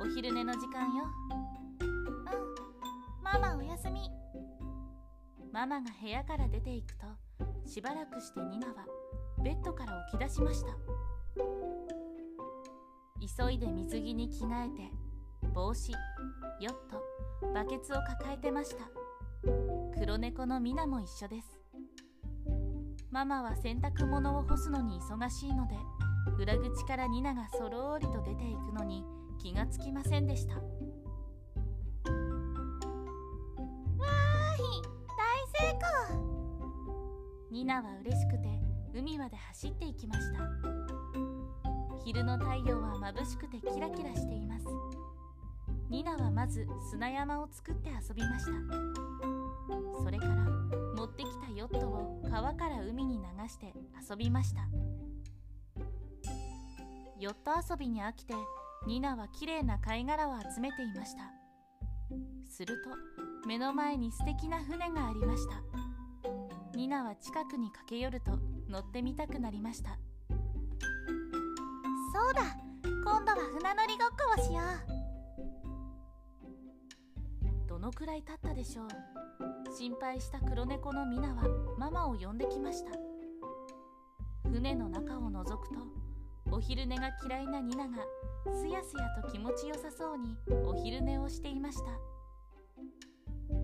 お昼寝の時間よ。うん。ママおやすみ。ママが部屋から出ていくとしばらくしてニナはベッドから起き出しました。急いで水着に着替えて帽子ヨットバケツを抱えてました。黒猫のミナも一緒です。ママは洗濯物を干すのに忙しいので裏口からニナがそろーりと出ていくのに気がつきませんでした。わーい大成功。ニナは嬉しくて海まで走っていきました。昼の太陽は眩しくてキラキラしています。ニナはまず砂山を作って遊びました。それから持ってきたヨットを川から海に流して遊びました。ヨット遊びに飽きてニナは綺麗な貝殻を集めていました。すると目の前に素敵な船がありました。ニナは近くに駆け寄ると乗ってみたくなりました。そうだ今度は船乗りごっこをしよう。どのくらい経ったでしょう。心配した黒猫のミナはママを呼んできました。船の中を覗くとお昼寝が嫌いなニナがすやすやと気持ちよさそうにお昼寝をしていました。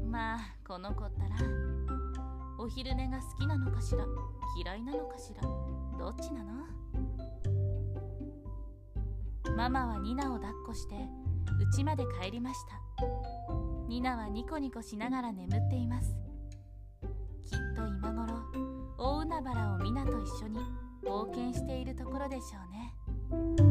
まあこの子ったらお昼寝が好きなのかしら嫌いなのかしらどっちなの？ママはニナを抱っこして家まで帰りました。ニナはニコニコしながら眠っています。きっと今頃大海原をミナと一緒に冒険しているところでしょうね。